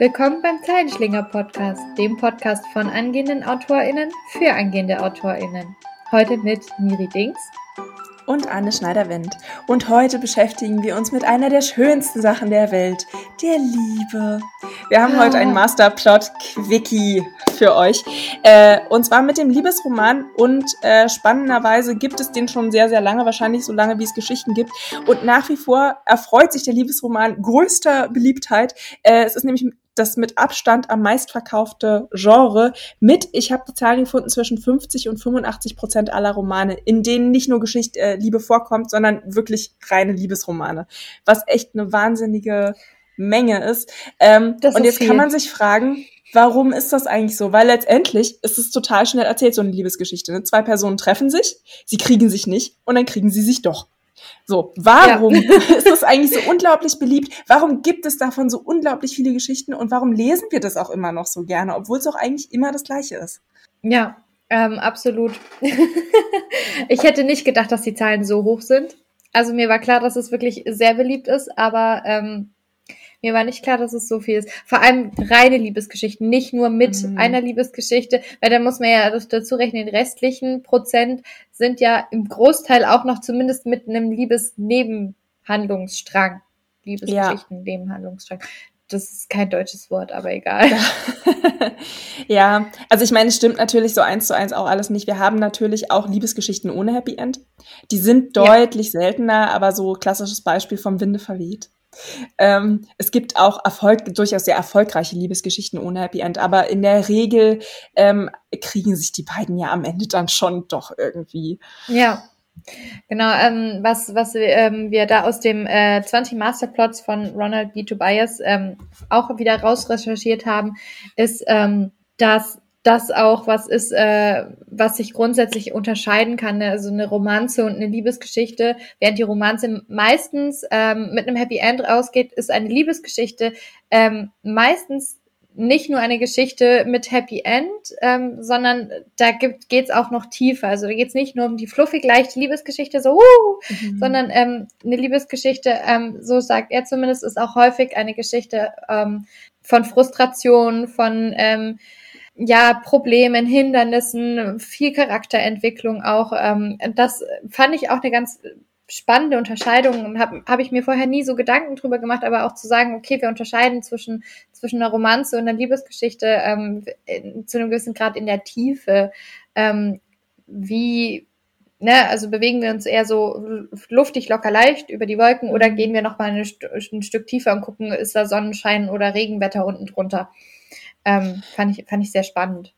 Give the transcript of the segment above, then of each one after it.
Willkommen beim Zeilenschlinger Podcast, dem Podcast von angehenden AutorInnen für angehende AutorInnen. Heute mit Miri Dings und Anne Schneider-Wendt. Und heute beschäftigen wir uns mit einer der schönsten Sachen der Welt, der Liebe. Wir haben ah. heute einen Masterplot-Quickie für euch. Äh, und zwar mit dem Liebesroman. Und äh, spannenderweise gibt es den schon sehr, sehr lange, wahrscheinlich so lange, wie es Geschichten gibt. Und nach wie vor erfreut sich der Liebesroman größter Beliebtheit. Äh, es ist nämlich das mit Abstand am meistverkaufte Genre mit, ich habe die Zahlen gefunden, zwischen 50 und 85 Prozent aller Romane, in denen nicht nur Geschichte äh, Liebe vorkommt, sondern wirklich reine Liebesromane. Was echt eine wahnsinnige Menge ist. Ähm, ist und jetzt viel. kann man sich fragen, warum ist das eigentlich so? Weil letztendlich ist es total schnell erzählt, so eine Liebesgeschichte. Ne? Zwei Personen treffen sich, sie kriegen sich nicht und dann kriegen sie sich doch. So, warum ja. ist das eigentlich so unglaublich beliebt? Warum gibt es davon so unglaublich viele Geschichten und warum lesen wir das auch immer noch so gerne, obwohl es auch eigentlich immer das Gleiche ist? Ja, ähm, absolut. ich hätte nicht gedacht, dass die Zahlen so hoch sind. Also mir war klar, dass es wirklich sehr beliebt ist, aber ähm, mir war nicht klar, dass es so viel ist. Vor allem reine Liebesgeschichten, nicht nur mit mhm. einer Liebesgeschichte, weil da muss man ja dazu rechnen, den restlichen Prozent sind ja im Großteil auch noch zumindest mit einem Liebesnebenhandlungsstrang. Liebesgeschichten, ja. Nebenhandlungsstrang. Das ist kein deutsches Wort, aber egal. ja, also ich meine, es stimmt natürlich so eins zu eins auch alles nicht. Wir haben natürlich auch Liebesgeschichten ohne Happy End. Die sind deutlich ja. seltener, aber so klassisches Beispiel vom Winde verweht. Ähm, es gibt auch Erfolg, durchaus sehr erfolgreiche Liebesgeschichten ohne Happy End, aber in der Regel ähm, kriegen sich die beiden ja am Ende dann schon doch irgendwie. Ja. Genau, ähm, was, was ähm, wir da aus dem äh, 20 Masterplots von Ronald B. Tobias ähm, auch wieder rausrecherchiert haben, ist, ähm, dass das auch was ist, äh, was sich grundsätzlich unterscheiden kann. Ne? Also eine Romanze und eine Liebesgeschichte. Während die Romanze meistens ähm, mit einem Happy End rausgeht, ist eine Liebesgeschichte ähm, meistens nicht nur eine Geschichte mit Happy End, ähm, sondern da geht es auch noch tiefer. Also da geht es nicht nur um die fluffig leichte Liebesgeschichte, so, uh, mhm. sondern ähm, eine Liebesgeschichte, ähm, so sagt er zumindest, ist auch häufig eine Geschichte ähm, von Frustration, von ähm, ja, Problemen, Hindernissen, viel Charakterentwicklung auch. Ähm, das fand ich auch eine ganz spannende Unterscheidung. Habe hab ich mir vorher nie so Gedanken drüber gemacht, aber auch zu sagen, okay, wir unterscheiden zwischen, zwischen einer Romanze und einer Liebesgeschichte ähm, in, zu einem gewissen Grad in der Tiefe. Ähm, wie, ne, also bewegen wir uns eher so luftig, locker, leicht über die Wolken oder mhm. gehen wir nochmal ein, ein Stück tiefer und gucken, ist da Sonnenschein oder Regenwetter unten drunter? Ähm, fand, ich, fand ich sehr spannend.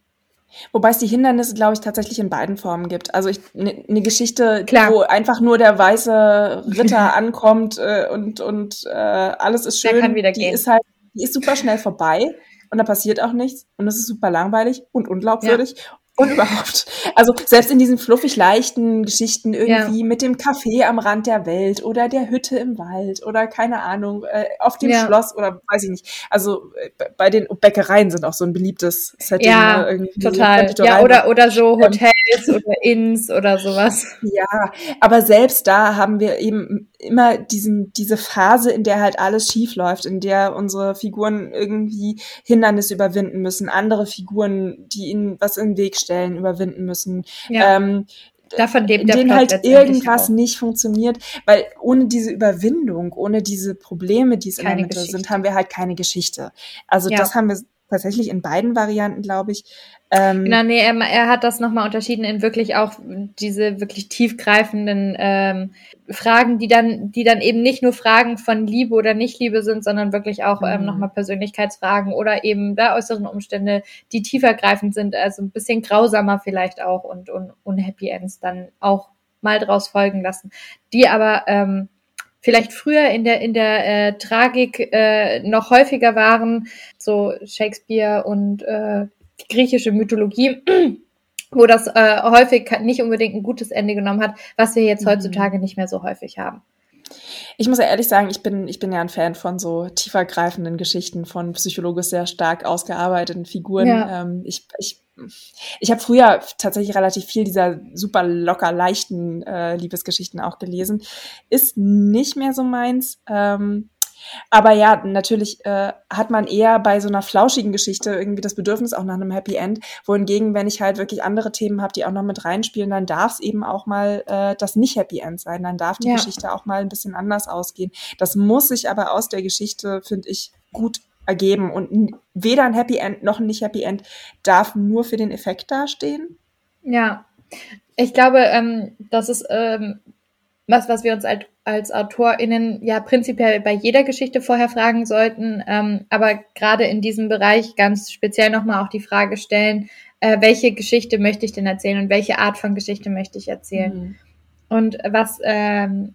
Wobei es die Hindernisse, glaube ich, tatsächlich in beiden Formen gibt. Also eine ne Geschichte, Klar. wo einfach nur der weiße Ritter ankommt äh, und, und äh, alles ist schön, der kann wieder die gehen. ist halt, die ist super schnell vorbei und da passiert auch nichts und es ist super langweilig und unglaubwürdig. Ja. Und überhaupt. Also selbst in diesen fluffig leichten Geschichten irgendwie ja. mit dem Café am Rand der Welt oder der Hütte im Wald oder keine Ahnung, äh, auf dem ja. Schloss oder weiß ich nicht. Also äh, bei den Bäckereien sind auch so ein beliebtes Setting. Ja, ne? irgendwie total. Ja, oder, oder so ähm, Ähm, oder Inns oder sowas. Ja, aber selbst da haben wir eben immer diesen, diese Phase, in der halt alles schief läuft, in der unsere Figuren irgendwie Hindernisse überwinden müssen, andere Figuren, die ihnen was in den Weg stellen, überwinden müssen. Ja. Ähm, Davon lebt der denen halt irgendwas auch. nicht funktioniert, weil ohne diese Überwindung, ohne diese Probleme, die es keine in der Mitte sind, haben wir halt keine Geschichte. Also ja. das haben wir tatsächlich in beiden Varianten, glaube ich. Ähm, genau, nee, er, er hat das nochmal unterschieden in wirklich auch diese wirklich tiefgreifenden ähm, Fragen, die dann, die dann eben nicht nur Fragen von Liebe oder Nicht-Liebe sind, sondern wirklich auch ähm, mhm. nochmal Persönlichkeitsfragen oder eben da äußeren Umstände, die tiefergreifend sind, also ein bisschen grausamer vielleicht auch und, und unhappy Ends dann auch mal draus folgen lassen, die aber ähm, vielleicht früher in der in der äh, Tragik äh, noch häufiger waren, so Shakespeare und äh, griechische Mythologie, wo das äh, häufig nicht unbedingt ein gutes Ende genommen hat, was wir jetzt mhm. heutzutage nicht mehr so häufig haben. Ich muss ja ehrlich sagen, ich bin, ich bin ja ein Fan von so tiefergreifenden Geschichten, von psychologisch sehr stark ausgearbeiteten Figuren. Ja. Ähm, ich, ich, ich habe früher tatsächlich relativ viel dieser super locker leichten äh, Liebesgeschichten auch gelesen. Ist nicht mehr so meins. Ähm, Aber ja, natürlich äh, hat man eher bei so einer flauschigen Geschichte irgendwie das Bedürfnis auch nach einem Happy End. Wohingegen, wenn ich halt wirklich andere Themen habe, die auch noch mit reinspielen, dann darf es eben auch mal äh, das nicht Happy End sein. Dann darf die ja. Geschichte auch mal ein bisschen anders ausgehen. Das muss sich aber aus der Geschichte, finde ich, gut ergeben. Und weder ein Happy End noch ein nicht Happy End darf nur für den Effekt dastehen. Ja, ich glaube, ähm, das ist ähm, was, was wir uns als, als AutorInnen ja prinzipiell bei jeder Geschichte vorher fragen sollten, ähm, aber gerade in diesem Bereich ganz speziell nochmal auch die Frage stellen, äh, welche Geschichte möchte ich denn erzählen und welche Art von Geschichte möchte ich erzählen. Mhm. Und was ähm,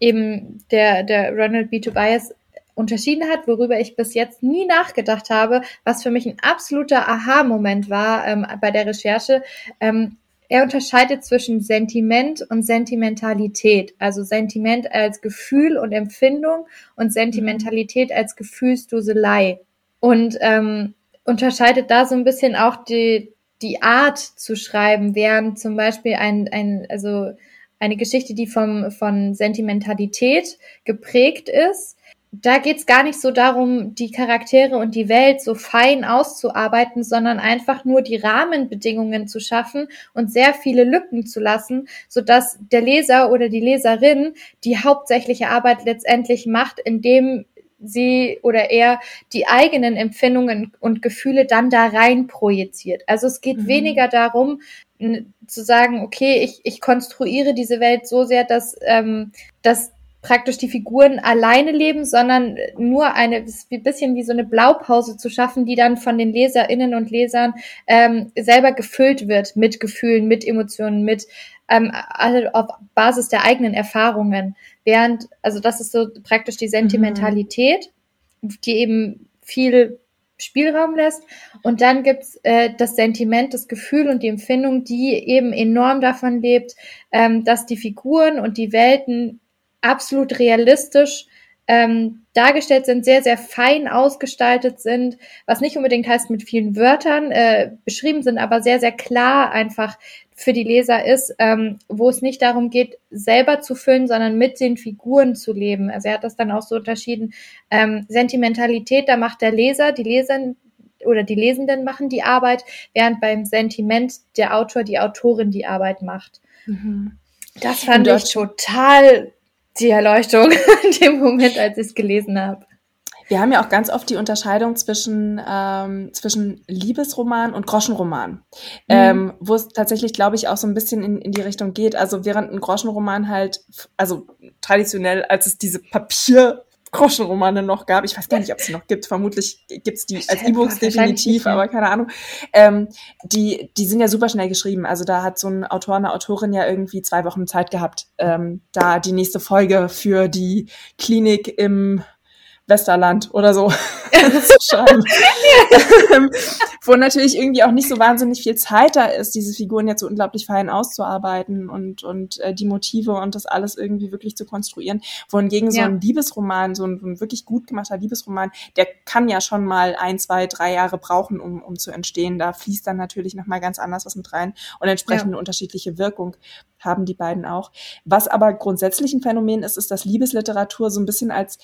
eben der, der Ronald B. Tobias unterschieden hat, worüber ich bis jetzt nie nachgedacht habe, was für mich ein absoluter Aha-Moment war ähm, bei der Recherche. Ähm, er unterscheidet zwischen Sentiment und Sentimentalität. Also Sentiment als Gefühl und Empfindung und Sentimentalität als Gefühlsduselei. Und ähm, unterscheidet da so ein bisschen auch die, die Art zu schreiben, während zum Beispiel ein, ein also eine Geschichte, die vom, von Sentimentalität geprägt ist, da geht's gar nicht so darum, die Charaktere und die Welt so fein auszuarbeiten, sondern einfach nur die Rahmenbedingungen zu schaffen und sehr viele Lücken zu lassen, sodass der Leser oder die Leserin die hauptsächliche Arbeit letztendlich macht, indem sie oder er die eigenen Empfindungen und Gefühle dann da rein projiziert. Also es geht mhm. weniger darum, zu sagen, okay, ich, ich konstruiere diese Welt so sehr, dass, ähm, dass praktisch die Figuren alleine leben, sondern nur eine ein bisschen wie so eine Blaupause zu schaffen, die dann von den Leserinnen und Lesern ähm, selber gefüllt wird mit Gefühlen, mit Emotionen, mit ähm, also auf Basis der eigenen Erfahrungen. Während, also das ist so praktisch die Sentimentalität, mhm. die eben viel Spielraum lässt. Und dann gibt's äh, das Sentiment, das Gefühl und die Empfindung, die eben enorm davon lebt, ähm, dass die Figuren und die Welten absolut realistisch ähm, dargestellt sind, sehr, sehr fein ausgestaltet sind, was nicht unbedingt heißt mit vielen Wörtern äh, beschrieben sind, aber sehr, sehr klar einfach für die Leser ist, ähm, wo es nicht darum geht, selber zu füllen, sondern mit den Figuren zu leben. Also er hat das dann auch so unterschieden. Ähm, Sentimentalität, da macht der Leser, die Leser oder die Lesenden machen die Arbeit, während beim Sentiment der Autor, die Autorin die Arbeit macht. Mhm. Das fand ich total die Erleuchtung in dem Moment, als ich es gelesen habe. Wir haben ja auch ganz oft die Unterscheidung zwischen, ähm, zwischen Liebesroman und Groschenroman, mhm. ähm, wo es tatsächlich, glaube ich, auch so ein bisschen in, in die Richtung geht. Also während ein Groschenroman halt, also traditionell, als es diese Papier Groschenromane noch gab. Ich weiß gar nicht, ob es sie noch gibt. Vermutlich gibt es die als E-Books definitiv, aber keine Ahnung. Ähm, die, die sind ja super schnell geschrieben. Also da hat so ein Autor, eine Autorin ja irgendwie zwei Wochen Zeit gehabt, ähm, da die nächste Folge für die Klinik im Westerland oder so zu schreiben. Ähm, wo natürlich irgendwie auch nicht so wahnsinnig viel Zeit da ist, diese Figuren jetzt so unglaublich fein auszuarbeiten und, und äh, die Motive und das alles irgendwie wirklich zu konstruieren. Wohingegen ja. so ein Liebesroman, so ein, ein, wirklich gut gemachter Liebesroman, der kann ja schon mal ein, zwei, drei Jahre brauchen, um, um zu entstehen. Da fließt dann natürlich nochmal ganz anders was mit rein und entsprechend ja. eine unterschiedliche Wirkung haben die beiden auch. Was aber grundsätzlich ein Phänomen ist, ist, dass Liebesliteratur so ein bisschen als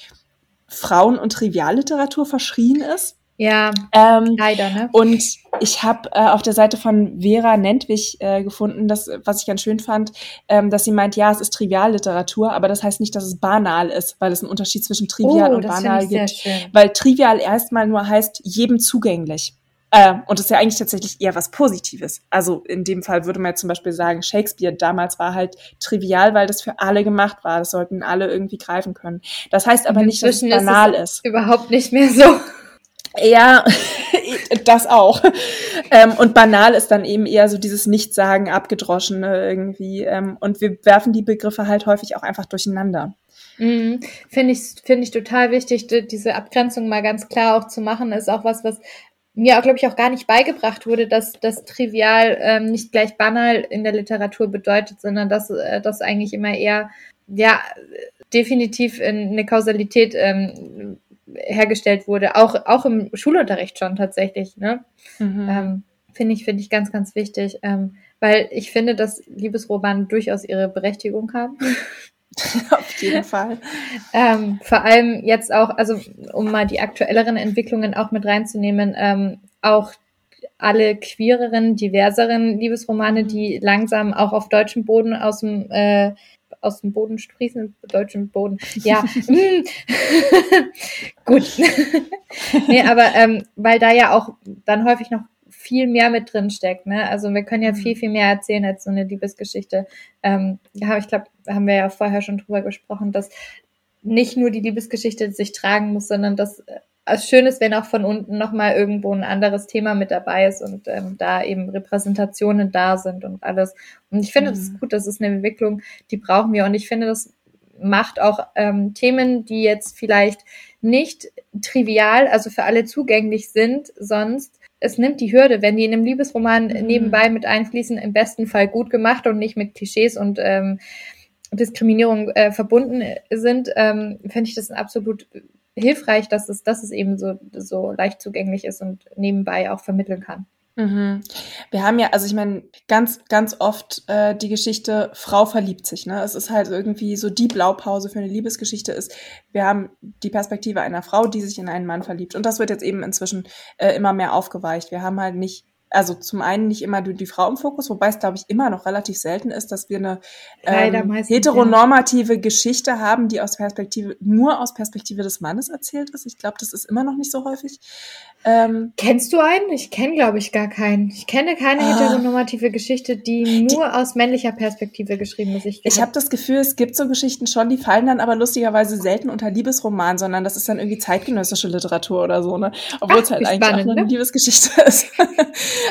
Frauen- und Trivialliteratur verschrien ist. Ja, ähm, leider, ne? Und ich habe äh, auf der Seite von Vera Nentwich äh, gefunden, das, was ich ganz schön fand, ähm, dass sie meint, ja, es ist Trivialliteratur, aber das heißt nicht, dass es banal ist, weil es einen Unterschied zwischen trivial oh, und banal gibt. Weil trivial erstmal nur heißt jedem zugänglich. Äh, und das ist ja eigentlich tatsächlich eher was Positives. Also in dem Fall würde man jetzt zum Beispiel sagen, Shakespeare damals war halt trivial, weil das für alle gemacht war. Das sollten alle irgendwie greifen können. Das heißt aber nicht, dass es banal ist, es ist. Überhaupt nicht mehr so. Ja, das auch. Ähm, und banal ist dann eben eher so dieses Nichtsagen, abgedroschene irgendwie. Ähm, und wir werfen die Begriffe halt häufig auch einfach durcheinander. Mhm. Finde ich, finde ich total wichtig, diese Abgrenzung mal ganz klar auch zu machen, ist auch was, was mir auch, glaube ich, auch gar nicht beigebracht wurde, dass das trivial ähm, nicht gleich banal in der Literatur bedeutet, sondern dass äh, das eigentlich immer eher, ja, definitiv in eine Kausalität ähm, hergestellt wurde, auch, auch im Schulunterricht schon tatsächlich, ne? Mhm. Ähm, finde ich, finde ich ganz, ganz wichtig, ähm, weil ich finde, dass Liebesromane durchaus ihre Berechtigung haben. Auf jeden Fall. ähm, vor allem jetzt auch, also um mal die aktuelleren Entwicklungen auch mit reinzunehmen, ähm, auch alle queereren, diverseren Liebesromane, die langsam auch auf deutschem Boden aus dem äh, aus dem Boden sprießen, deutschen Boden. Ja, gut. nee, aber ähm, weil da ja auch dann häufig noch viel mehr mit drin steckt. Ne? Also wir können ja mhm. viel, viel mehr erzählen als so eine Liebesgeschichte. Ähm, ja, ich glaube, haben wir ja vorher schon drüber gesprochen, dass nicht nur die Liebesgeschichte sich tragen muss, sondern dass äh, es schön ist, wenn auch von unten nochmal irgendwo ein anderes Thema mit dabei ist und ähm, da eben Repräsentationen da sind und alles. Und ich finde, mhm. das ist gut, das ist eine Entwicklung, die brauchen wir. Und ich finde, das macht auch ähm, Themen, die jetzt vielleicht nicht trivial, also für alle zugänglich sind, sonst es nimmt die Hürde, wenn die in einem Liebesroman mhm. nebenbei mit einfließen, im besten Fall gut gemacht und nicht mit Klischees und ähm, Diskriminierung äh, verbunden sind, ähm, finde ich das absolut hilfreich, dass es, dass es eben so, so leicht zugänglich ist und nebenbei auch vermitteln kann. Mhm. Wir haben ja, also ich meine, ganz, ganz oft äh, die Geschichte Frau verliebt sich. Ne? Es ist halt irgendwie so die Blaupause für eine Liebesgeschichte ist. Wir haben die Perspektive einer Frau, die sich in einen Mann verliebt. Und das wird jetzt eben inzwischen äh, immer mehr aufgeweicht. Wir haben halt nicht also zum einen nicht immer die Frau im Fokus, wobei es, glaube ich, immer noch relativ selten ist, dass wir eine ähm, heteronormative ja. Geschichte haben, die aus Perspektive, nur aus Perspektive des Mannes erzählt ist. Ich glaube, das ist immer noch nicht so häufig. Ähm, Kennst du einen? Ich kenne, glaube ich, gar keinen. Ich kenne keine ah, heteronormative Geschichte, die nur die, aus männlicher Perspektive geschrieben ist. Ich, ich habe das Gefühl, es gibt so Geschichten schon, die fallen dann aber lustigerweise selten unter Liebesroman, sondern das ist dann irgendwie zeitgenössische Literatur oder so, ne? Obwohl es halt eigentlich spannend, auch eine ne? Liebesgeschichte ist.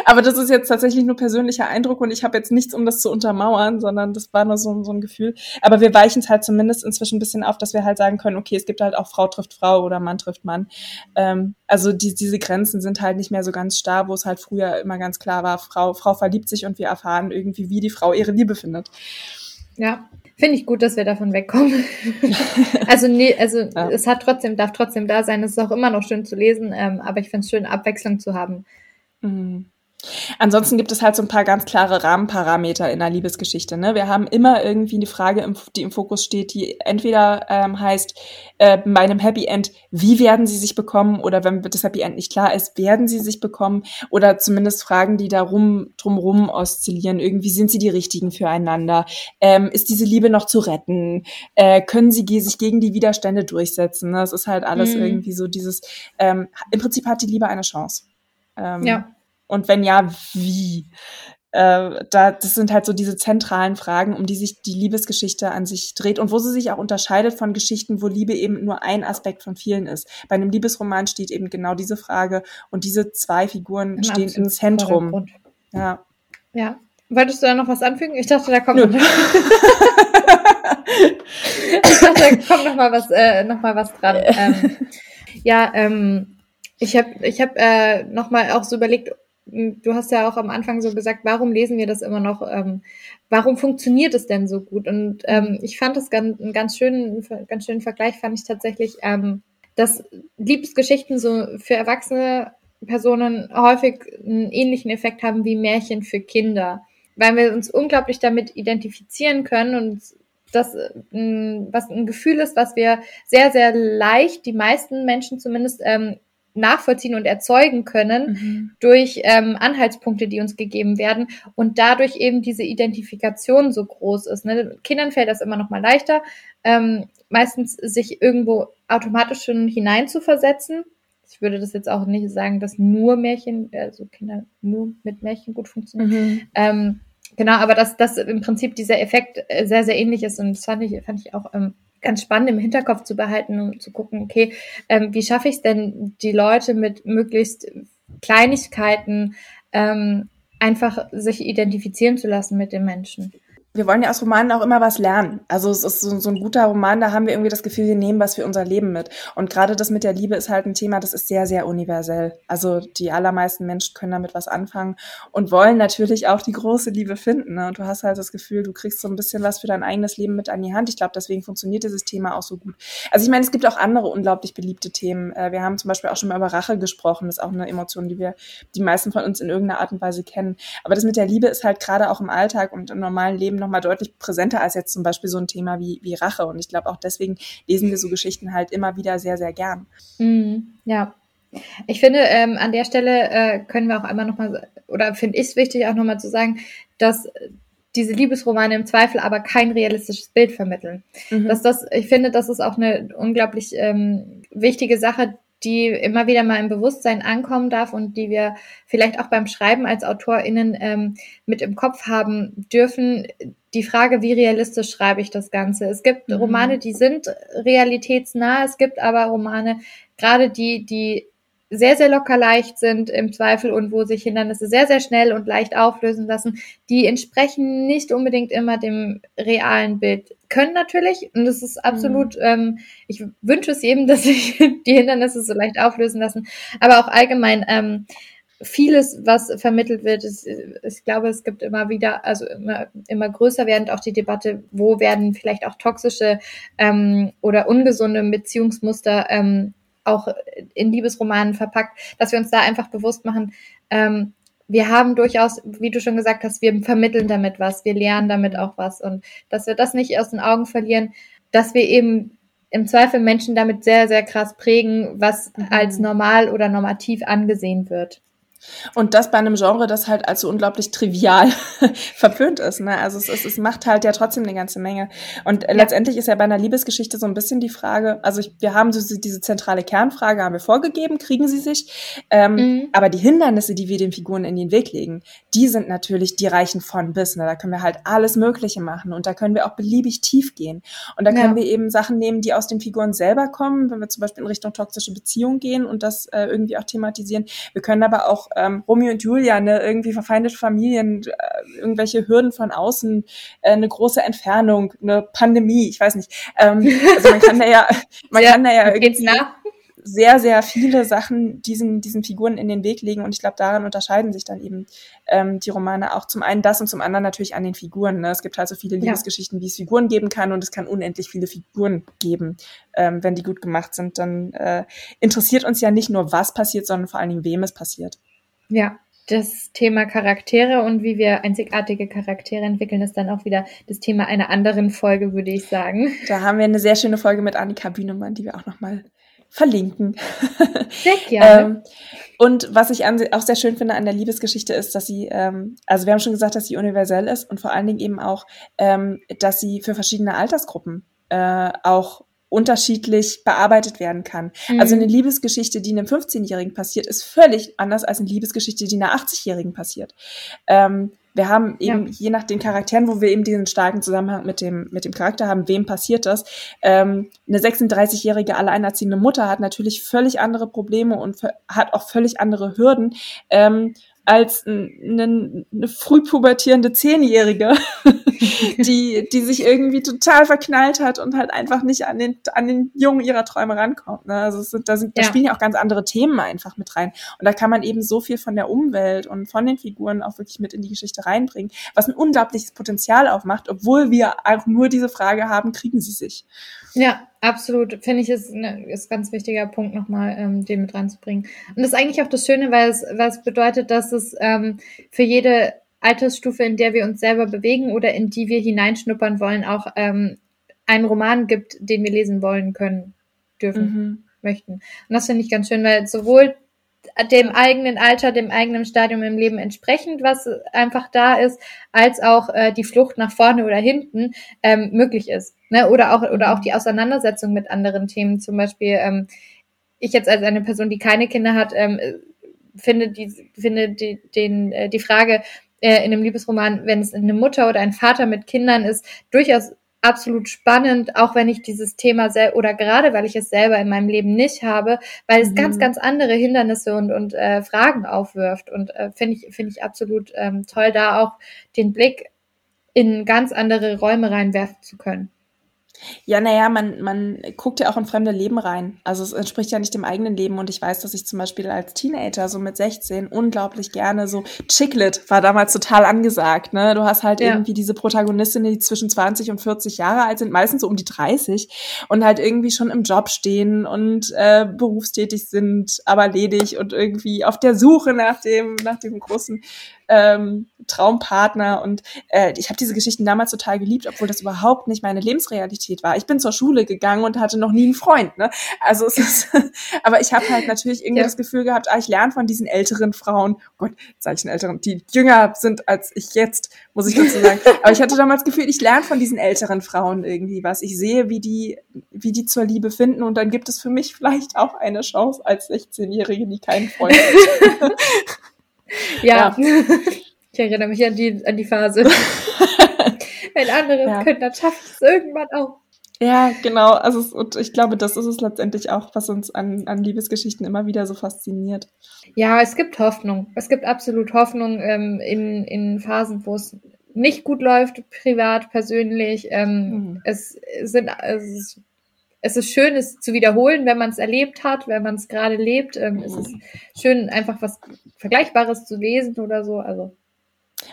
Aber das ist jetzt tatsächlich nur persönlicher Eindruck und ich habe jetzt nichts, um das zu untermauern, sondern das war nur so, so ein Gefühl. Aber wir weichen es halt zumindest inzwischen ein bisschen auf, dass wir halt sagen können, okay, es gibt halt auch Frau trifft Frau oder Mann trifft Mann. Ähm, also die, diese Grenzen sind halt nicht mehr so ganz starr, wo es halt früher immer ganz klar war, Frau, Frau verliebt sich und wir erfahren irgendwie, wie die Frau ihre Liebe findet. Ja, Finde ich gut, dass wir davon wegkommen. also nee, also ja. es hat trotzdem, darf trotzdem da sein. Es ist auch immer noch schön zu lesen, ähm, aber ich finde es schön, Abwechslung zu haben. Mhm. Ansonsten gibt es halt so ein paar ganz klare Rahmenparameter in der Liebesgeschichte. Ne? Wir haben immer irgendwie eine Frage, die im Fokus steht, die entweder ähm, heißt, äh, bei einem Happy End, wie werden sie sich bekommen? Oder wenn das Happy End nicht klar ist, werden sie sich bekommen? Oder zumindest Fragen, die darum drumrum oszillieren. Irgendwie sind sie die Richtigen füreinander? Ähm, ist diese Liebe noch zu retten? Äh, können sie sich gegen die Widerstände durchsetzen? Ne? Das ist halt alles mhm. irgendwie so dieses, ähm, im Prinzip hat die Liebe eine Chance. Ähm, ja. Und wenn ja, wie? Äh, da, das sind halt so diese zentralen Fragen, um die sich die Liebesgeschichte an sich dreht und wo sie sich auch unterscheidet von Geschichten, wo Liebe eben nur ein Aspekt von vielen ist. Bei einem Liebesroman steht eben genau diese Frage und diese zwei Figuren Im stehen im Zentrum. Ja. Ja. Wolltest du da noch was anfügen? Ich dachte, da kommt noch. ich dachte, da kommt noch mal was, äh, noch mal was dran. Ähm, ja, ähm, ich habe ich hab, äh, noch mal auch so überlegt, du hast ja auch am Anfang so gesagt, warum lesen wir das immer noch? Ähm, warum funktioniert es denn so gut? Und ähm, ich fand das ganz, einen ganz schönen, ganz schönen Vergleich fand ich tatsächlich, ähm, dass Liebesgeschichten so für erwachsene Personen häufig einen ähnlichen Effekt haben wie Märchen für Kinder, weil wir uns unglaublich damit identifizieren können und das äh, was ein Gefühl ist, was wir sehr, sehr leicht, die meisten Menschen zumindest, ähm, nachvollziehen und erzeugen können mhm. durch ähm, Anhaltspunkte, die uns gegeben werden und dadurch eben diese Identifikation so groß ist. Ne? Kindern fällt das immer noch mal leichter, ähm, meistens sich irgendwo automatisch schon hinein zu versetzen. Ich würde das jetzt auch nicht sagen, dass nur Märchen, also Kinder nur mit Märchen gut funktionieren. Mhm. Ähm, genau, aber dass das im Prinzip dieser Effekt äh, sehr, sehr ähnlich ist und das fand ich, fand ich auch ähm, ganz spannend im Hinterkopf zu behalten, um zu gucken, okay, ähm, wie schaffe ich es denn, die Leute mit möglichst Kleinigkeiten ähm, einfach sich identifizieren zu lassen mit den Menschen wir wollen ja aus Romanen auch immer was lernen. Also es ist so, so, ein guter Roman, da haben wir irgendwie das Gefühl, wir nehmen was für unser Leben mit. Und gerade das mit der Liebe ist halt ein Thema, das ist sehr, sehr universell. Also die allermeisten Menschen können damit was anfangen und wollen natürlich auch die große Liebe finden. Ne? Und du hast halt das Gefühl, du kriegst so ein bisschen was für dein eigenes Leben mit an die Hand. Ich glaube, deswegen funktioniert dieses Thema auch so gut. Also ich meine, es gibt auch andere unglaublich beliebte Themen. Äh, wir haben zum Beispiel auch schon mal über Rache gesprochen. Das ist auch eine Emotion, die wir, die meisten von uns in irgendeiner Art und Weise kennen. Aber das mit der Liebe ist halt gerade auch im Alltag und im normalen Leben nochmal deutlich präsenter als jetzt zum Beispiel so ein Thema wie, wie Rache. Und ich glaube auch deswegen lesen wir so Geschichten halt immer wieder sehr, sehr gern. Mm, ja. Ich finde, ähm, an der Stelle äh, können wir auch einmal nochmal, oder finde ich es wichtig, auch nochmal zu sagen, dass diese Liebesromane im Zweifel aber kein realistisches Bild vermitteln. Mhm. Dass das, ich finde, das ist auch eine unglaublich ähm, wichtige Sache, die immer wieder mal im Bewusstsein ankommen darf und die wir vielleicht auch beim Schreiben als AutorInnen ähm, mit im Kopf haben dürfen. Die Frage, wie realistisch schreibe ich das Ganze? Es gibt mhm. Romane, die sind realitätsnah, es gibt aber Romane, gerade die, die sehr, sehr locker leicht sind im Zweifel und wo sich Hindernisse sehr, sehr schnell und leicht auflösen lassen, die entsprechen nicht unbedingt immer dem realen Bild. Können natürlich, und das ist absolut, mhm. ähm, ich wünsche es jedem, dass sich die Hindernisse so leicht auflösen lassen, aber auch allgemein, ähm, vieles, was vermittelt wird, ist, ich glaube, es gibt immer wieder, also immer, immer größer werdend auch die Debatte, wo werden vielleicht auch toxische ähm, oder ungesunde Beziehungsmuster ähm, auch in Liebesromanen verpackt, dass wir uns da einfach bewusst machen, ähm, wir haben durchaus, wie du schon gesagt hast, wir vermitteln damit was, wir lernen damit auch was und dass wir das nicht aus den Augen verlieren, dass wir eben im Zweifel Menschen damit sehr, sehr krass prägen, was mhm. als normal oder normativ angesehen wird. Und das bei einem Genre, das halt als so unglaublich trivial verpönt ist. Ne? Also es, es, es macht halt ja trotzdem eine ganze Menge. Und ja. letztendlich ist ja bei einer Liebesgeschichte so ein bisschen die Frage, also ich, wir haben so diese zentrale Kernfrage, haben wir vorgegeben, kriegen sie sich. Ähm, mhm. Aber die Hindernisse, die wir den Figuren in den Weg legen, die sind natürlich, die reichen von bis. Ne? Da können wir halt alles Mögliche machen. Und da können wir auch beliebig tief gehen. Und da können ja. wir eben Sachen nehmen, die aus den Figuren selber kommen, wenn wir zum Beispiel in Richtung toxische Beziehung gehen und das äh, irgendwie auch thematisieren. Wir können aber auch ähm, Romeo und Julia, ne, irgendwie verfeindete Familien, äh, irgendwelche Hürden von außen, äh, eine große Entfernung, eine Pandemie, ich weiß nicht. Ähm, also man kann da ja, man ja, kann da ja irgendwie sehr, sehr viele Sachen diesen, diesen Figuren in den Weg legen und ich glaube, daran unterscheiden sich dann eben ähm, die Romane auch zum einen das und zum anderen natürlich an den Figuren. Ne? Es gibt halt so viele Liebesgeschichten, ja. wie es Figuren geben kann und es kann unendlich viele Figuren geben. Ähm, wenn die gut gemacht sind, dann äh, interessiert uns ja nicht nur, was passiert, sondern vor allen Dingen, wem es passiert. Ja, das Thema Charaktere und wie wir einzigartige Charaktere entwickeln, ist dann auch wieder das Thema einer anderen Folge, würde ich sagen. Da haben wir eine sehr schöne Folge mit Annika Bühnemann, die wir auch nochmal verlinken. Sehr gerne. ähm, und was ich auch sehr schön finde an der Liebesgeschichte ist, dass sie, ähm, also wir haben schon gesagt, dass sie universell ist und vor allen Dingen eben auch, ähm, dass sie für verschiedene Altersgruppen äh, auch unterschiedlich bearbeitet werden kann. Mhm. Also eine Liebesgeschichte, die einem 15-Jährigen passiert, ist völlig anders als eine Liebesgeschichte, die einer 80-Jährigen passiert. Ähm, wir haben eben, ja. je nach den Charakteren, wo wir eben diesen starken Zusammenhang mit dem, mit dem Charakter haben, wem passiert das? Ähm, eine 36-jährige alleinerziehende Mutter hat natürlich völlig andere Probleme und hat auch völlig andere Hürden. Ähm, als eine, eine früh pubertierende Zehnjährige, die, die sich irgendwie total verknallt hat und halt einfach nicht an den, an den Jungen ihrer Träume rankommt. Ne? Also sind, da, sind, da spielen ja auch ganz andere Themen einfach mit rein. Und da kann man eben so viel von der Umwelt und von den Figuren auch wirklich mit in die Geschichte reinbringen, was ein unglaubliches Potenzial aufmacht, obwohl wir auch nur diese Frage haben, kriegen sie sich. Ja, absolut. Finde ich, ist, ne, ist ganz wichtiger Punkt nochmal, ähm, den mit reinzubringen. Und das ist eigentlich auch das Schöne, weil es, weil es bedeutet, dass es ähm, für jede Altersstufe, in der wir uns selber bewegen oder in die wir hineinschnuppern wollen, auch ähm, einen Roman gibt, den wir lesen wollen können, dürfen, mhm. möchten. Und das finde ich ganz schön, weil sowohl dem eigenen Alter, dem eigenen Stadium im Leben entsprechend, was einfach da ist, als auch äh, die Flucht nach vorne oder hinten ähm, möglich ist. Ne? Oder auch oder auch die Auseinandersetzung mit anderen Themen. Zum Beispiel ähm, ich jetzt als eine Person, die keine Kinder hat, ähm, finde die finde die den äh, die Frage äh, in einem Liebesroman, wenn es eine Mutter oder ein Vater mit Kindern ist, durchaus absolut spannend, auch wenn ich dieses Thema sel oder gerade weil ich es selber in meinem Leben nicht habe, weil es mhm. ganz, ganz andere Hindernisse und, und äh, Fragen aufwirft. Und äh, finde ich, finde ich absolut ähm, toll, da auch den Blick in ganz andere Räume reinwerfen zu können. Ja, naja, man, man guckt ja auch in fremde Leben rein. Also es entspricht ja nicht dem eigenen Leben. Und ich weiß, dass ich zum Beispiel als Teenager, so mit 16, unglaublich gerne so Chicklet war damals total angesagt. Ne? Du hast halt ja. irgendwie diese Protagonistinnen, die zwischen 20 und 40 Jahre alt sind, meistens so um die 30 und halt irgendwie schon im Job stehen und äh, berufstätig sind, aber ledig und irgendwie auf der Suche nach dem, nach dem großen ähm, Traumpartner. Und äh, ich habe diese Geschichten damals total geliebt, obwohl das überhaupt nicht meine Lebensrealität war. Ich bin zur Schule gegangen und hatte noch nie einen Freund. Ne? Also es ist, aber ich habe halt natürlich irgendwie ja. das Gefühl gehabt, ah, ich lerne von diesen älteren Frauen. Oh Gott, sage ich einen älteren, die jünger sind als ich jetzt, muss ich dazu sagen. aber ich hatte damals das Gefühl, ich lerne von diesen älteren Frauen irgendwie was. Ich sehe, wie die, wie die zur Liebe finden und dann gibt es für mich vielleicht auch eine Chance als 16-Jährige, die keinen Freund hat. Ja. ja. Ich erinnere mich an die, an die Phase. Ein anderes ja. können, dann schafft es irgendwann auch. Ja, genau. Also es, und ich glaube, das ist es letztendlich auch, was uns an, an Liebesgeschichten immer wieder so fasziniert. Ja, es gibt Hoffnung. Es gibt absolut Hoffnung ähm, in, in Phasen, wo es nicht gut läuft, privat, persönlich. Ähm, mhm. Es sind es es ist schön, es zu wiederholen, wenn man es erlebt hat, wenn man es gerade lebt. Ähm, Es ist schön, einfach was Vergleichbares zu lesen oder so. Also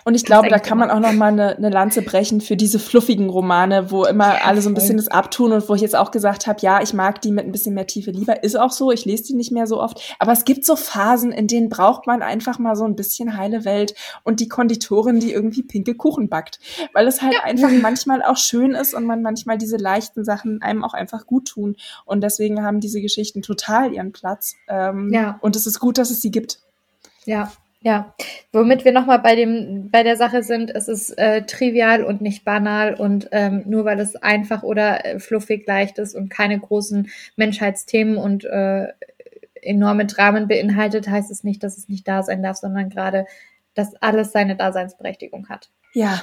und ich glaube, da kann man auch noch mal eine, eine Lanze brechen für diese fluffigen Romane, wo immer alle so ein bisschen das abtun und wo ich jetzt auch gesagt habe, ja, ich mag die mit ein bisschen mehr Tiefe lieber. Ist auch so, ich lese die nicht mehr so oft. Aber es gibt so Phasen, in denen braucht man einfach mal so ein bisschen heile Welt und die Konditorin, die irgendwie pinke Kuchen backt. Weil es halt ja. einfach manchmal auch schön ist und man manchmal diese leichten Sachen einem auch einfach gut tun. Und deswegen haben diese Geschichten total ihren Platz. Ähm, ja. Und es ist gut, dass es sie gibt. Ja, ja, womit wir nochmal bei dem, bei der Sache sind, es ist äh, trivial und nicht banal und ähm, nur weil es einfach oder äh, fluffig leicht ist und keine großen Menschheitsthemen und äh, enorme Dramen beinhaltet, heißt es nicht, dass es nicht da sein darf, sondern gerade, dass alles seine Daseinsberechtigung hat. Ja.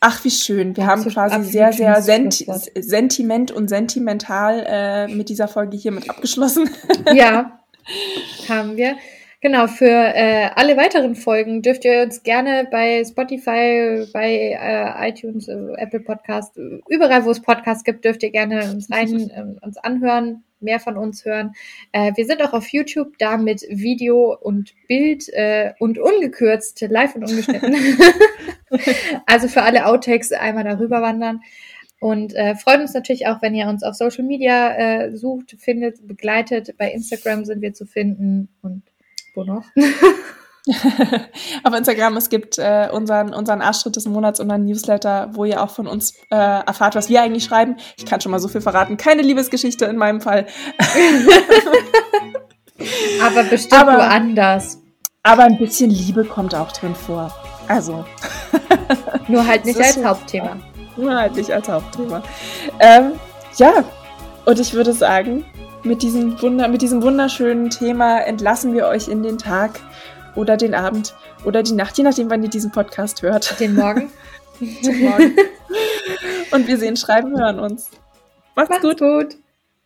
Ach, wie schön. Wir haben quasi sehr, sehr senti sentiment und sentimental äh, mit dieser Folge hiermit abgeschlossen. Ja, haben wir. Genau, für äh, alle weiteren Folgen dürft ihr uns gerne bei Spotify, bei äh, iTunes, äh, Apple Podcast, überall, wo es Podcasts gibt, dürft ihr gerne uns rein, äh, uns anhören, mehr von uns hören. Äh, wir sind auch auf YouTube, da mit Video und Bild äh, und ungekürzt, live und ungeschnitten. also für alle Outtakes einmal darüber wandern. Und äh, freuen uns natürlich auch, wenn ihr uns auf Social Media äh, sucht, findet, begleitet. Bei Instagram sind wir zu finden und wo noch? Auf Instagram, es gibt äh, unseren, unseren Arschtritt des Monats und einen Newsletter, wo ihr auch von uns äh, erfahrt, was wir eigentlich schreiben. Ich kann schon mal so viel verraten. Keine Liebesgeschichte in meinem Fall. aber bestimmt aber, woanders. Aber ein bisschen Liebe kommt auch drin vor. Also. Nur halt nicht als Hauptthema. Nur halt nicht als Hauptthema. Ähm, ja, und ich würde sagen, mit diesem, Wunder, mit diesem wunderschönen Thema entlassen wir euch in den Tag oder den Abend oder die Nacht, je nachdem, wann ihr diesen Podcast hört. Den Morgen. den Morgen. Und wir sehen, schreiben, hören uns. Macht's, Macht's gut. gut.